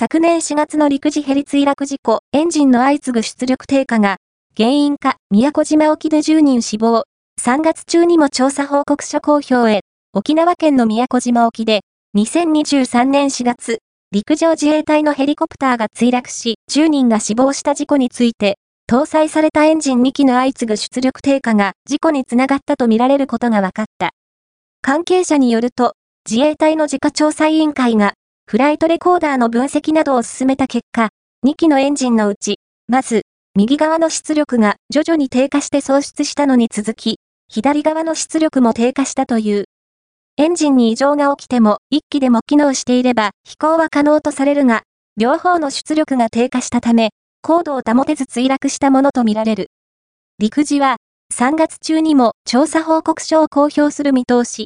昨年4月の陸自ヘリ墜落事故、エンジンの相次ぐ出力低下が、原因か、宮古島沖で10人死亡。3月中にも調査報告書公表へ、沖縄県の宮古島沖で、2023年4月、陸上自衛隊のヘリコプターが墜落し、10人が死亡した事故について、搭載されたエンジン2機の相次ぐ出力低下が事故につながったとみられることが分かった。関係者によると、自衛隊の自家調査委員会が、フライトレコーダーの分析などを進めた結果、2機のエンジンのうち、まず、右側の出力が徐々に低下して喪失したのに続き、左側の出力も低下したという。エンジンに異常が起きても、1機でも機能していれば飛行は可能とされるが、両方の出力が低下したため、高度を保てず墜落したものとみられる。陸自は、3月中にも調査報告書を公表する見通し。